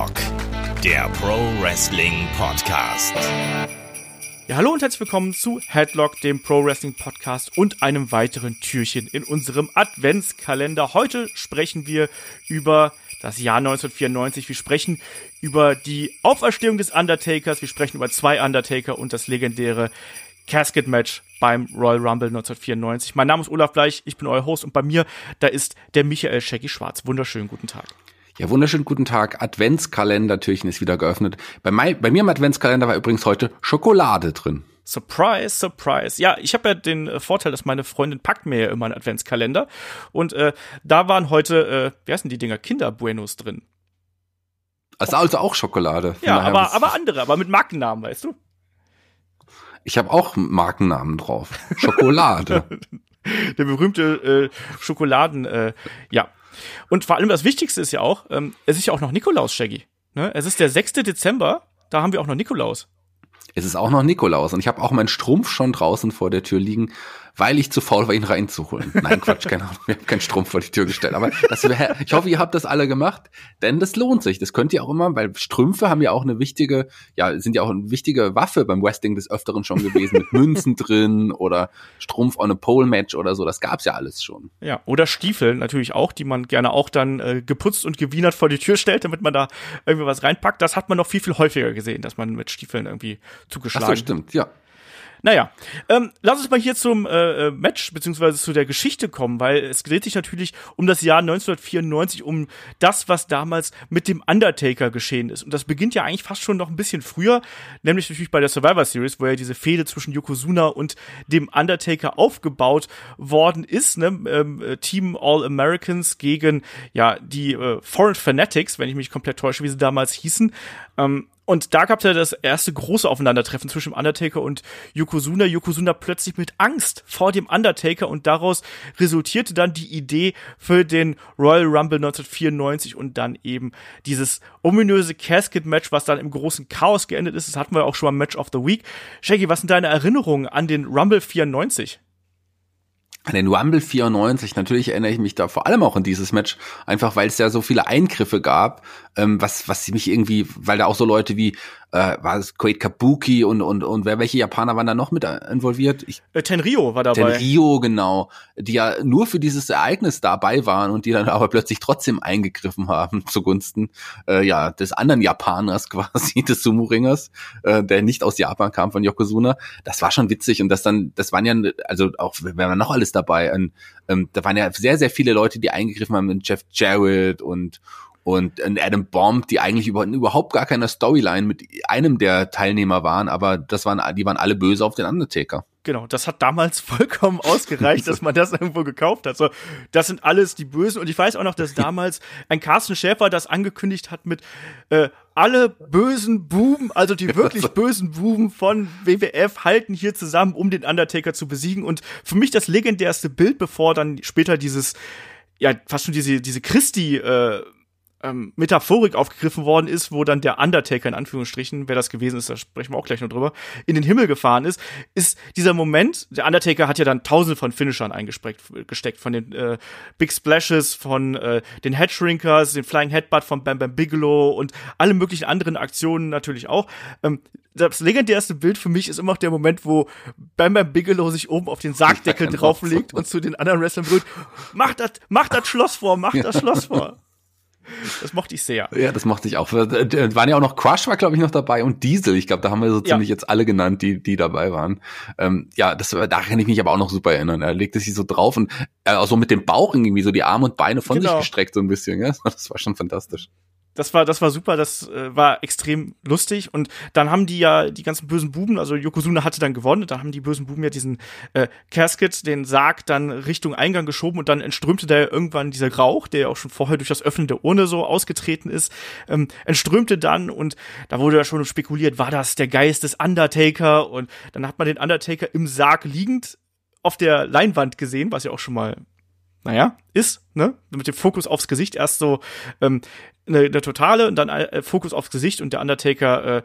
Headlock, der Pro Wrestling Podcast. Ja, hallo und herzlich willkommen zu Headlock, dem Pro Wrestling Podcast und einem weiteren Türchen in unserem Adventskalender. Heute sprechen wir über das Jahr 1994. Wir sprechen über die Auferstehung des Undertakers. Wir sprechen über zwei Undertaker und das legendäre Casket Match beim Royal Rumble 1994. Mein Name ist Olaf Bleich, ich bin euer Host und bei mir, da ist der Michael Shaggy Schwarz. Wunderschönen guten Tag. Ja, wunderschönen guten Tag. Adventskalender-Türchen ist wieder geöffnet. Bei, mein, bei mir im Adventskalender war übrigens heute Schokolade drin. Surprise, surprise. Ja, ich habe ja den äh, Vorteil, dass meine Freundin packt mir ja immer einen Adventskalender. Und äh, da waren heute, äh, wie heißen die Dinger, Kinderbuenos drin. Also, also auch Schokolade. Ja, aber, aber andere, aber mit Markennamen, weißt du? Ich habe auch Markennamen drauf. Schokolade. Der berühmte äh, Schokoladen, äh, ja. Und vor allem das Wichtigste ist ja auch, ähm, es ist ja auch noch Nikolaus, Shaggy. Ne? Es ist der 6. Dezember, da haben wir auch noch Nikolaus. Es ist auch noch Nikolaus und ich habe auch meinen Strumpf schon draußen vor der Tür liegen, weil ich zu faul war, ihn reinzuholen. Nein, Quatsch, keine Ahnung, wir haben keinen Strumpf vor die Tür gestellt. Aber das wär, ich hoffe, ihr habt das alle gemacht, denn das lohnt sich. Das könnt ihr auch immer, weil Strümpfe haben ja auch eine wichtige, ja, sind ja auch eine wichtige Waffe beim Wrestling des Öfteren schon gewesen, mit Münzen drin oder Strumpf on a Pole Match oder so. Das gab's ja alles schon. Ja, oder Stiefel natürlich auch, die man gerne auch dann äh, geputzt und gewienert vor die Tür stellt, damit man da irgendwie was reinpackt. Das hat man noch viel, viel häufiger gesehen, dass man mit Stiefeln irgendwie zugeschlagen. Ach so, stimmt, ja. Naja, ähm, lass uns mal hier zum äh, äh, Match beziehungsweise zu der Geschichte kommen, weil es dreht sich natürlich um das Jahr 1994, um das, was damals mit dem Undertaker geschehen ist. Und das beginnt ja eigentlich fast schon noch ein bisschen früher, nämlich natürlich bei der Survivor Series, wo ja diese Fehde zwischen Yokozuna und dem Undertaker aufgebaut worden ist. Ne? Ähm, äh, Team All Americans gegen ja die äh, Foreign Fanatics, wenn ich mich komplett täusche, wie sie damals hießen. Ähm, und da gab es ja das erste große Aufeinandertreffen zwischen Undertaker und Yokozuna. Yokozuna plötzlich mit Angst vor dem Undertaker und daraus resultierte dann die Idee für den Royal Rumble 1994 und dann eben dieses ominöse Casket-Match, was dann im großen Chaos geendet ist. Das hatten wir auch schon mal Match of the Week. Shaggy, was sind deine Erinnerungen an den Rumble 94? An den Rumble 94, natürlich erinnere ich mich da vor allem auch an dieses Match, einfach weil es ja so viele Eingriffe gab, ähm, was, was mich irgendwie, weil da auch so Leute wie äh, war es Koei Kabuki und, und, und wer, welche Japaner waren da noch mit involviert? Ich, äh, Tenrio war dabei. Tenrio, genau. Die ja nur für dieses Ereignis dabei waren und die dann aber plötzlich trotzdem eingegriffen haben zugunsten äh, ja des anderen Japaners quasi, des Sumo-Ringers, äh, der nicht aus Japan kam, von Yokozuna. Das war schon witzig und das dann, das waren ja, also auch, wer war noch alles dabei? Und, ähm, da waren ja sehr, sehr viele Leute, die eingegriffen haben, Jeff Jarrett und und Adam Bomb, die eigentlich über, überhaupt gar keine Storyline mit einem der Teilnehmer waren, aber das waren, die waren alle böse auf den Undertaker. Genau, das hat damals vollkommen ausgereicht, dass man das irgendwo gekauft hat. So, das sind alles die Bösen. Und ich weiß auch noch, dass damals ein Carsten Schäfer das angekündigt hat mit äh, alle bösen Buben, also die wirklich bösen Buben von WWF halten hier zusammen, um den Undertaker zu besiegen. Und für mich das legendärste Bild, bevor dann später dieses, ja, fast schon diese, diese Christi, äh, ähm, Metaphorik aufgegriffen worden ist, wo dann der Undertaker in Anführungsstrichen, wer das gewesen ist, da sprechen wir auch gleich noch drüber, in den Himmel gefahren ist, ist dieser Moment, der Undertaker hat ja dann tausende von Finishern eingesteckt, von den äh, Big Splashes, von äh, den Headshrinkers, den Flying Headbutt von Bam Bam Bigelow und alle möglichen anderen Aktionen natürlich auch. Ähm, das legendärste Bild für mich ist immer noch der Moment, wo Bam Bam Bigelow sich oben auf den Sargdeckel drauflegt und zu den anderen Wrestlern brüllt, mach das, mach das Schloss vor, mach das Schloss vor. Das mochte ich sehr. Ja, das mochte ich auch. Da waren ja auch noch Crush war, glaube ich, noch dabei und Diesel. Ich glaube, da haben wir so ziemlich ja. jetzt alle genannt, die, die dabei waren. Ähm, ja, das, da kann ich mich aber auch noch super erinnern. Er legte sich so drauf und äh, auch so mit dem Bauch irgendwie so die Arme und Beine von genau. sich gestreckt so ein bisschen. Ja? Das war schon fantastisch das war, das war super, das äh, war extrem lustig. Und dann haben die ja die ganzen bösen Buben, also Yokozuna hatte dann gewonnen, da haben die bösen Buben ja diesen äh, Casket, den Sarg, dann Richtung Eingang geschoben und dann entströmte da irgendwann dieser Rauch, der ja auch schon vorher durch das Öffnen der Urne so ausgetreten ist, ähm, entströmte dann und da wurde ja schon spekuliert, war das der Geist des Undertaker? Und dann hat man den Undertaker im Sarg liegend auf der Leinwand gesehen, was ja auch schon mal naja, ist, ne? Mit dem Fokus aufs Gesicht erst so ähm, eine, eine totale und dann äh, Fokus aufs Gesicht und der Undertaker äh,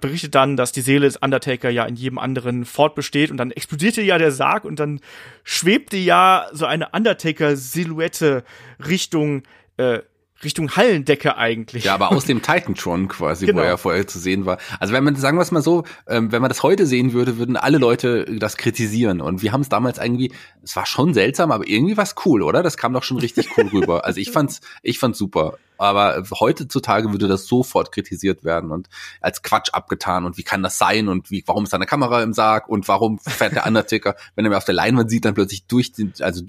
berichtet dann, dass die Seele des Undertaker ja in jedem anderen fortbesteht und dann explodierte ja der Sarg und dann schwebte ja so eine Undertaker-Silhouette Richtung äh, Richtung Hallendecke eigentlich. Ja, aber aus dem Titantron quasi, genau. wo er vorher zu sehen war. Also wenn man, sagen wir es mal so, ähm, wenn man das heute sehen würde, würden alle Leute das kritisieren. Und wir haben es damals irgendwie, es war schon seltsam, aber irgendwie war es cool, oder? Das kam doch schon richtig cool rüber. Also ich fand's, ich fand's super. Aber heutzutage würde das sofort kritisiert werden und als Quatsch abgetan. Und wie kann das sein? Und wie, warum ist da eine Kamera im Sarg? Und warum fährt der Undertaker, wenn er mir auf der Leinwand sieht, dann plötzlich durch den, also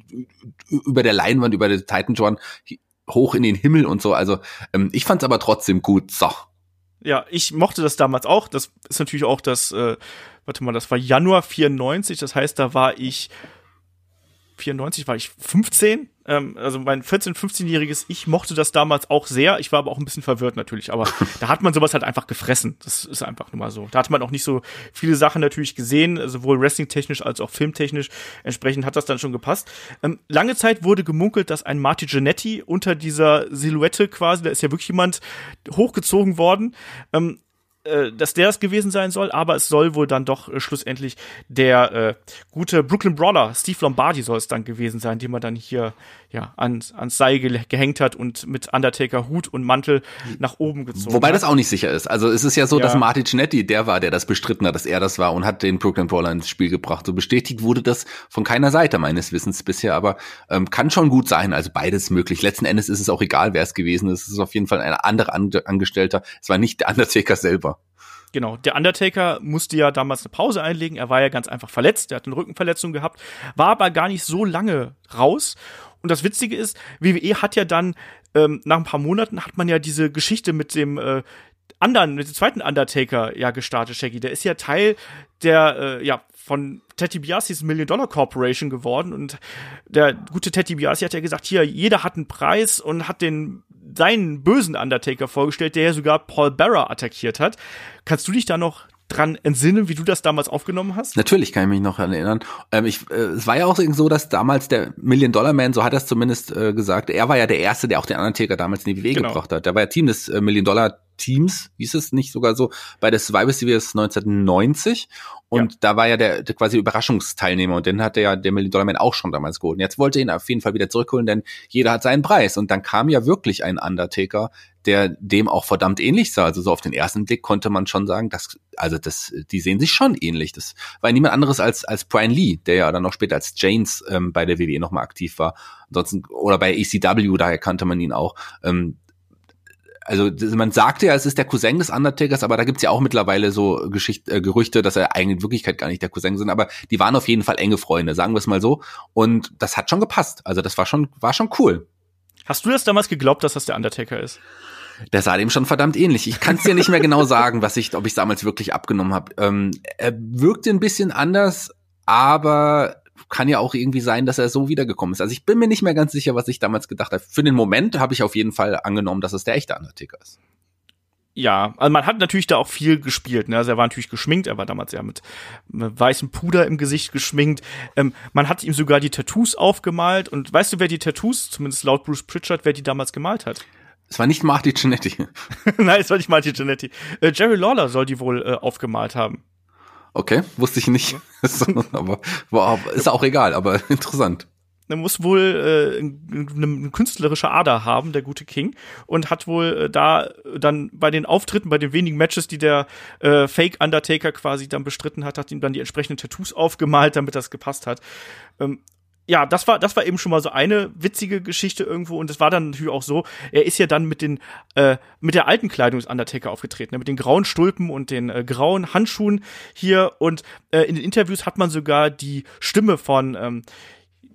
über der Leinwand, über den Titan hoch in den Himmel und so. Also ähm, ich fand es aber trotzdem gut. So. Ja, ich mochte das damals auch. Das ist natürlich auch das, äh, warte mal, das war Januar 94. Das heißt, da war ich 94 war ich 15. Ähm, also mein 14-, 15-jähriges Ich mochte das damals auch sehr. Ich war aber auch ein bisschen verwirrt natürlich. Aber da hat man sowas halt einfach gefressen. Das ist einfach nur mal so. Da hat man auch nicht so viele Sachen natürlich gesehen, sowohl wrestling-technisch als auch filmtechnisch. Entsprechend hat das dann schon gepasst. Ähm, lange Zeit wurde gemunkelt, dass ein Marty Genetti unter dieser Silhouette quasi, da ist ja wirklich jemand hochgezogen worden, ähm, äh, dass der es gewesen sein soll, aber es soll wohl dann doch äh, schlussendlich der äh, gute Brooklyn Brawler, Steve Lombardi soll es dann gewesen sein, den man dann hier ja ans, ans Seil ge gehängt hat und mit Undertaker Hut und Mantel nach oben gezogen Wobei hat. das auch nicht sicher ist. Also es ist ja so, ja. dass Marty Cinetti der war, der das bestritten hat, dass er das war und hat den Brooklyn Brawler ins Spiel gebracht. So bestätigt wurde das von keiner Seite meines Wissens bisher, aber ähm, kann schon gut sein. Also beides möglich. Letzten Endes ist es auch egal, wer es gewesen ist. Es ist auf jeden Fall ein anderer Angestellter. Es war nicht der Undertaker selber. Genau, der Undertaker musste ja damals eine Pause einlegen. Er war ja ganz einfach verletzt, er hat eine Rückenverletzung gehabt, war aber gar nicht so lange raus. Und das Witzige ist, WWE hat ja dann ähm, nach ein paar Monaten hat man ja diese Geschichte mit dem äh, anderen, mit dem zweiten Undertaker ja gestartet, Shaggy. Der ist ja Teil der, äh, ja, von Teddy Biasis Million Dollar Corporation geworden und der gute Teddy Biasi hat ja gesagt, hier, jeder hat einen Preis und hat den seinen bösen Undertaker vorgestellt, der ja sogar Paul Bearer attackiert hat. Kannst du dich da noch dran entsinnen, wie du das damals aufgenommen hast? Natürlich kann ich mich noch erinnern. Ähm, ich, äh, es war ja auch so, dass damals der Million Dollar Man, so hat er es zumindest äh, gesagt, er war ja der Erste, der auch den Undertaker damals in die WWE genau. gebracht hat. Der war ja Team des äh, Million Dollar Teams, hieß es nicht sogar so, bei der Survivor Series 1990. Und ja. da war ja der, der quasi Überraschungsteilnehmer und den hatte ja der Million Dollar Man auch schon damals geholt. Und jetzt wollte er ihn auf jeden Fall wieder zurückholen, denn jeder hat seinen Preis. Und dann kam ja wirklich ein Undertaker, der dem auch verdammt ähnlich sah. Also so auf den ersten Blick konnte man schon sagen, dass, also das, die sehen sich schon ähnlich. Das war niemand anderes als, als Brian Lee, der ja dann noch später als James ähm, bei der WWE nochmal aktiv war. Ansonsten, oder bei ECW, daher kannte man ihn auch. Ähm, also man sagte ja, es ist der Cousin des Undertakers, aber da gibt's ja auch mittlerweile so Geschicht, äh, Gerüchte, dass er eigentlich in Wirklichkeit gar nicht der Cousin sind, aber die waren auf jeden Fall enge Freunde, sagen wir es mal so. Und das hat schon gepasst. Also das war schon, war schon cool. Hast du das damals geglaubt, dass das der Undertaker ist? Der sah dem schon verdammt ähnlich. Ich kann es dir nicht mehr genau sagen, was ich, ob ich damals wirklich abgenommen habe. Ähm, er wirkte ein bisschen anders, aber kann ja auch irgendwie sein, dass er so wiedergekommen ist. Also ich bin mir nicht mehr ganz sicher, was ich damals gedacht habe. Für den Moment habe ich auf jeden Fall angenommen, dass es der echte Undertaker ist. Ja, also man hat natürlich da auch viel gespielt. Ne? Also er war natürlich geschminkt, er war damals ja mit, mit weißem Puder im Gesicht geschminkt. Ähm, man hat ihm sogar die Tattoos aufgemalt. Und weißt du, wer die Tattoos, zumindest laut Bruce Pritchard, wer die damals gemalt hat? Es war nicht Marty Cinetti. Nein, es war nicht Marty Cinetti. Äh, Jerry Lawler soll die wohl äh, aufgemalt haben. Okay, wusste ich nicht. aber war, ist auch egal, aber interessant. Er muss wohl äh, eine künstlerische Ader haben, der gute King, und hat wohl äh, da dann bei den Auftritten, bei den wenigen Matches, die der äh, Fake Undertaker quasi dann bestritten hat, hat ihm dann die entsprechenden Tattoos aufgemalt, damit das gepasst hat. Ähm, ja, das war, das war eben schon mal so eine witzige Geschichte irgendwo und es war dann natürlich auch so, er ist ja dann mit den, äh, mit der alten Kleidung des Undertaker aufgetreten, ne, mit den grauen Stulpen und den äh, grauen Handschuhen hier und äh, in den Interviews hat man sogar die Stimme von, ähm,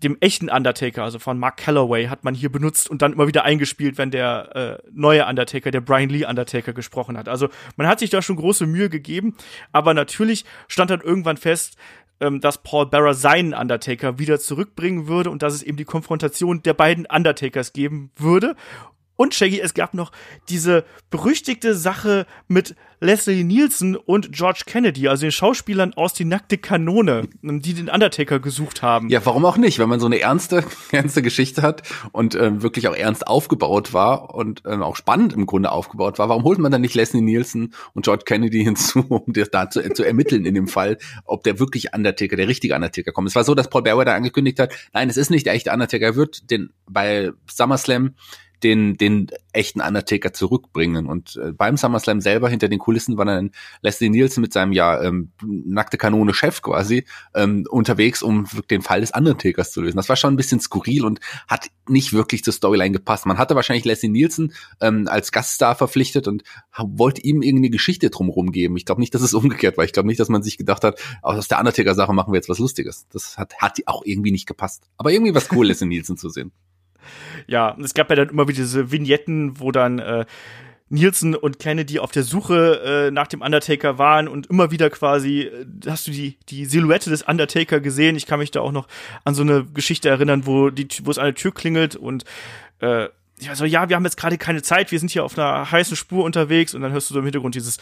dem echten Undertaker, also von Mark Calloway, hat man hier benutzt und dann immer wieder eingespielt, wenn der äh, neue Undertaker, der Brian Lee Undertaker gesprochen hat. Also man hat sich da schon große Mühe gegeben, aber natürlich stand dann irgendwann fest, ähm, dass Paul Bearer seinen Undertaker wieder zurückbringen würde und dass es eben die Konfrontation der beiden Undertakers geben würde. Und Shaggy, es gab noch diese berüchtigte Sache mit Leslie Nielsen und George Kennedy, also den Schauspielern aus Die nackte Kanone, die den Undertaker gesucht haben. Ja, warum auch nicht? Wenn man so eine ernste, ernste Geschichte hat und äh, wirklich auch ernst aufgebaut war und äh, auch spannend im Grunde aufgebaut war, warum holt man dann nicht Leslie Nielsen und George Kennedy hinzu, um das da zu, zu ermitteln in dem Fall, ob der wirklich Undertaker, der richtige Undertaker kommt? Es war so, dass Paul da angekündigt hat, nein, es ist nicht der echte Undertaker, er wird den bei SummerSlam den, den echten Undertaker zurückbringen. Und äh, beim SummerSlam selber hinter den Kulissen war dann Leslie Nielsen mit seinem ja ähm, nackte Kanone Chef quasi ähm, unterwegs, um den Fall des Undertakers zu lösen. Das war schon ein bisschen skurril und hat nicht wirklich zur Storyline gepasst. Man hatte wahrscheinlich Leslie Nielsen ähm, als Gaststar verpflichtet und wollte ihm irgendeine Geschichte drumherum geben. Ich glaube nicht, dass es umgekehrt war. Ich glaube nicht, dass man sich gedacht hat, aus der Undertaker-Sache machen wir jetzt was Lustiges. Das hat, hat auch irgendwie nicht gepasst. Aber irgendwie was cool, Leslie Nielsen zu sehen. Ja, es gab ja dann immer wieder diese Vignetten, wo dann äh, Nielsen und Kennedy auf der Suche äh, nach dem Undertaker waren und immer wieder quasi äh, hast du die die Silhouette des Undertaker gesehen. Ich kann mich da auch noch an so eine Geschichte erinnern, wo die wo es an der Tür klingelt und äh, ja, so, ja, wir haben jetzt gerade keine Zeit, wir sind hier auf einer heißen Spur unterwegs und dann hörst du so im Hintergrund dieses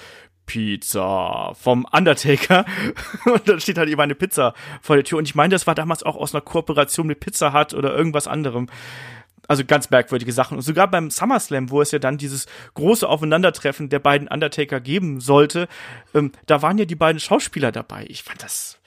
Pizza vom Undertaker und dann steht halt eben eine Pizza vor der Tür und ich meine, das war damals auch aus einer Kooperation mit Pizza Hut oder irgendwas anderem. Also ganz merkwürdige Sachen. Und sogar beim SummerSlam, wo es ja dann dieses große Aufeinandertreffen der beiden Undertaker geben sollte, ähm, da waren ja die beiden Schauspieler dabei. Ich fand das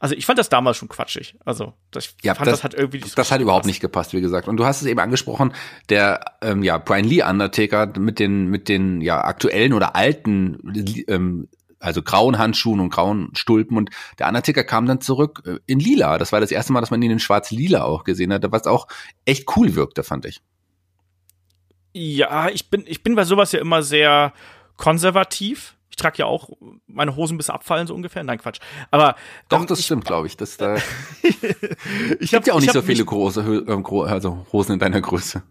also ich fand das damals schon quatschig. Also das, ja, fand das, das hat irgendwie nicht so Das hat überhaupt nicht gepasst, wie gesagt. Und du hast es eben angesprochen, der ähm, ja Brian Lee Undertaker mit den mit den ja aktuellen oder alten ähm, also grauen Handschuhen und grauen Stulpen und der Undertaker kam dann zurück äh, in lila. Das war das erste Mal, dass man ihn in schwarz-lila auch gesehen hat, was auch echt cool wirkte, fand ich. Ja, ich bin ich bin bei sowas ja immer sehr konservativ trage ja auch meine Hosen bis abfallen, so ungefähr. Nein, Quatsch. Aber. Doch, ähm, das ich, stimmt, glaube ich. Das, da ich habe ja auch nicht so viele große äh, also Hosen in deiner Größe.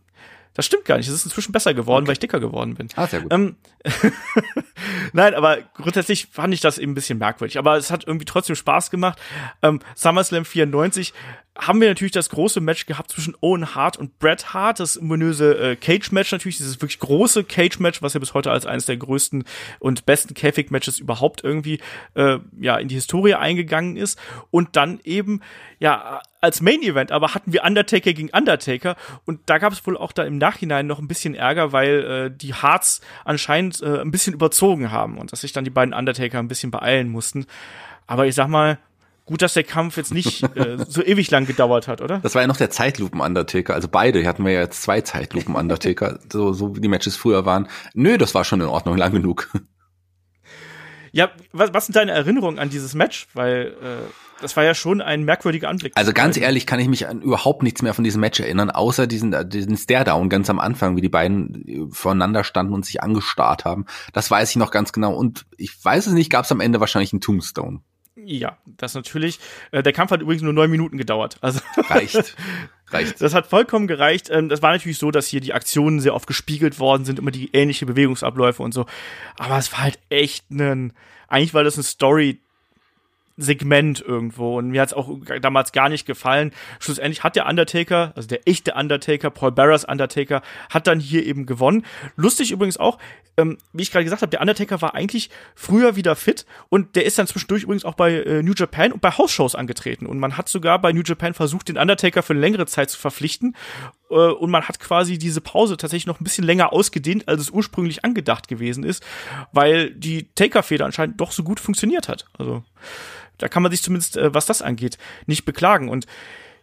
Das stimmt gar nicht. Es ist inzwischen besser geworden, okay. weil ich dicker geworden bin. Ah, sehr gut. Ähm, Nein, aber grundsätzlich fand ich das eben ein bisschen merkwürdig. Aber es hat irgendwie trotzdem Spaß gemacht. Ähm, SummerSlam 94 haben wir natürlich das große Match gehabt zwischen Owen Hart und Bret Hart, das ominöse äh, Cage-Match natürlich, dieses wirklich große Cage-Match, was ja bis heute als eines der größten und besten Käfig-Matches überhaupt irgendwie äh, ja in die Historie eingegangen ist. Und dann eben ja als Main-Event, aber hatten wir Undertaker gegen Undertaker und da gab es wohl auch da im Nachhinein noch ein bisschen Ärger, weil äh, die Hearts anscheinend äh, ein bisschen überzogen haben und dass sich dann die beiden Undertaker ein bisschen beeilen mussten. Aber ich sag mal, Gut, dass der Kampf jetzt nicht äh, so ewig lang gedauert hat, oder? Das war ja noch der Zeitlupen-Undertaker. Also beide hatten wir ja jetzt zwei Zeitlupen-Undertaker, so, so wie die Matches früher waren. Nö, das war schon in Ordnung, lang genug. Ja, was, was sind deine Erinnerungen an dieses Match? Weil äh, das war ja schon ein merkwürdiger Anblick. Also ganz ehrlich kann ich mich an überhaupt nichts mehr von diesem Match erinnern, außer diesen, diesen Stare-Down ganz am Anfang, wie die beiden voneinander standen und sich angestarrt haben. Das weiß ich noch ganz genau. Und ich weiß es nicht, gab es am Ende wahrscheinlich einen Tombstone. Ja, das natürlich. Äh, der Kampf hat übrigens nur neun Minuten gedauert. Also reicht. Reicht. Das hat vollkommen gereicht. Ähm, das war natürlich so, dass hier die Aktionen sehr oft gespiegelt worden sind, immer die ähnliche Bewegungsabläufe und so. Aber es war halt echt ein, eigentlich war das ein Story Segment irgendwo. Und mir hat es auch damals gar nicht gefallen. Schlussendlich hat der Undertaker, also der echte Undertaker, Paul Barras Undertaker, hat dann hier eben gewonnen. Lustig übrigens auch, ähm, wie ich gerade gesagt habe, der Undertaker war eigentlich früher wieder fit und der ist dann zwischendurch übrigens auch bei äh, New Japan und bei House-Shows angetreten. Und man hat sogar bei New Japan versucht, den Undertaker für eine längere Zeit zu verpflichten. Äh, und man hat quasi diese Pause tatsächlich noch ein bisschen länger ausgedehnt, als es ursprünglich angedacht gewesen ist, weil die Taker-Feder anscheinend doch so gut funktioniert hat. Also da kann man sich zumindest, äh, was das angeht, nicht beklagen. Und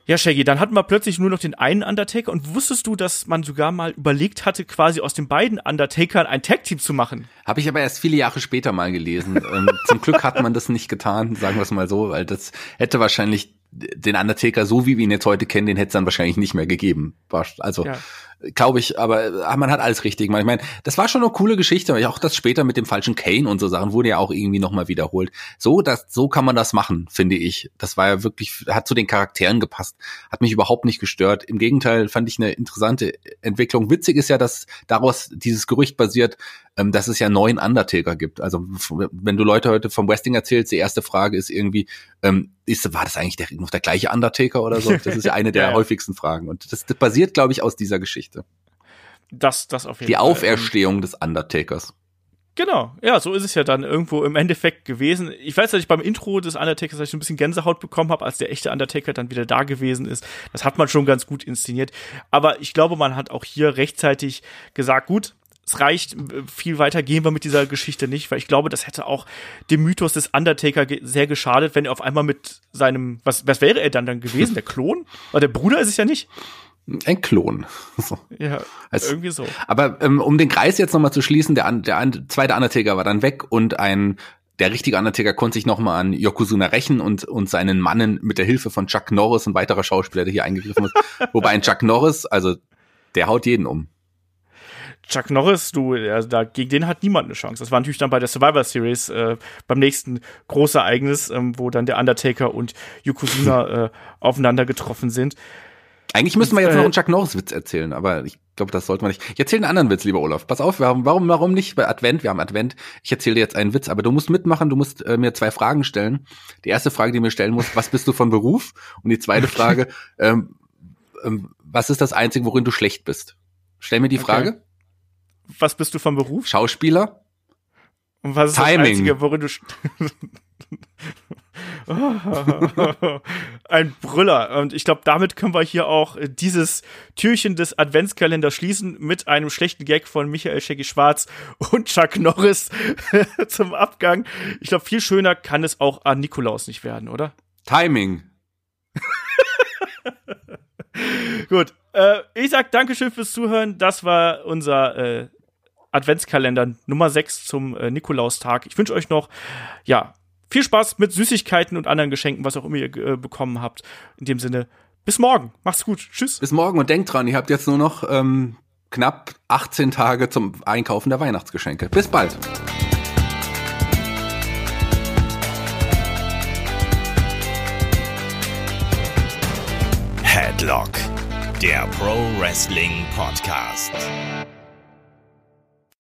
ja, Shaggy, dann hatten wir plötzlich nur noch den einen Undertaker und wusstest du, dass man sogar mal überlegt hatte, quasi aus den beiden Undertakern ein Tag-Team zu machen? Habe ich aber erst viele Jahre später mal gelesen. ähm, zum Glück hat man das nicht getan, sagen wir es mal so, weil das hätte wahrscheinlich den Undertaker, so wie wir ihn jetzt heute kennen, den hätte es dann wahrscheinlich nicht mehr gegeben. Also ja glaube ich, aber ah, man hat alles richtig gemacht. Ich meine, das war schon eine coole Geschichte, weil auch das später mit dem falschen Kane und so Sachen wurde ja auch irgendwie nochmal wiederholt. So, das, so kann man das machen, finde ich. Das war ja wirklich, hat zu den Charakteren gepasst, hat mich überhaupt nicht gestört. Im Gegenteil fand ich eine interessante Entwicklung. Witzig ist ja, dass daraus dieses Gerücht basiert, ähm, dass es ja neun Undertaker gibt. Also wenn du Leute heute vom Wrestling erzählst, die erste Frage ist irgendwie, ähm, ist, war das eigentlich der, noch der gleiche Undertaker oder so? Das ist ja eine der ja, ja. häufigsten Fragen. Und das, das basiert, glaube ich, aus dieser Geschichte. Das, das auf jeden Die Fall. Auferstehung des Undertakers. Genau, ja, so ist es ja dann irgendwo im Endeffekt gewesen. Ich weiß, dass ich beim Intro des Undertakers ich ein bisschen Gänsehaut bekommen habe, als der echte Undertaker dann wieder da gewesen ist. Das hat man schon ganz gut inszeniert. Aber ich glaube, man hat auch hier rechtzeitig gesagt, gut, es reicht, viel weiter gehen wir mit dieser Geschichte nicht, weil ich glaube, das hätte auch dem Mythos des Undertaker sehr geschadet, wenn er auf einmal mit seinem, was, was wäre er dann dann gewesen? Der Klon? Weil der Bruder ist es ja nicht. Ein Klon. So. Ja, also, irgendwie so. Aber ähm, um den Kreis jetzt nochmal zu schließen, der, der zweite Undertaker war dann weg und ein der richtige Undertaker konnte sich nochmal an Yokozuna rächen und, und seinen Mannen mit der Hilfe von Chuck Norris und weiterer Schauspieler, der hier eingegriffen ist. Wobei ein Chuck Norris, also der haut jeden um. Chuck Norris, du, also da, gegen den hat niemand eine Chance. Das war natürlich dann bei der Survivor Series äh, beim nächsten Großereignis, ähm, wo dann der Undertaker und Yokozuna äh, aufeinander getroffen sind. Eigentlich müssen wir jetzt noch äh, einen Chuck Norris-Witz erzählen, aber ich glaube, das sollte man nicht. Ich erzähle einen anderen Witz, lieber Olaf. Pass auf, warum, warum, warum nicht? Bei Advent, wir haben Advent. Ich erzähle dir jetzt einen Witz, aber du musst mitmachen, du musst äh, mir zwei Fragen stellen. Die erste Frage, die mir stellen muss, was bist du von Beruf? Und die zweite Frage, ähm, ähm, was ist das Einzige, worin du schlecht bist? Stell mir die Frage. Okay. Was bist du von Beruf? Schauspieler. Und was ist Timing. das Einzige, worin du Ein Brüller. Und ich glaube, damit können wir hier auch dieses Türchen des Adventskalenders schließen mit einem schlechten Gag von Michael Shaggy Schwarz und Chuck Norris zum Abgang. Ich glaube, viel schöner kann es auch an Nikolaus nicht werden, oder? Timing. Gut. Äh, ich sag Dankeschön fürs Zuhören. Das war unser äh, Adventskalender Nummer 6 zum äh, Nikolaustag. Ich wünsche euch noch, ja, viel Spaß mit Süßigkeiten und anderen Geschenken, was auch immer ihr äh, bekommen habt. In dem Sinne, bis morgen. Macht's gut. Tschüss. Bis morgen und denkt dran, ihr habt jetzt nur noch ähm, knapp 18 Tage zum Einkaufen der Weihnachtsgeschenke. Bis bald. Headlock, der Pro Wrestling Podcast.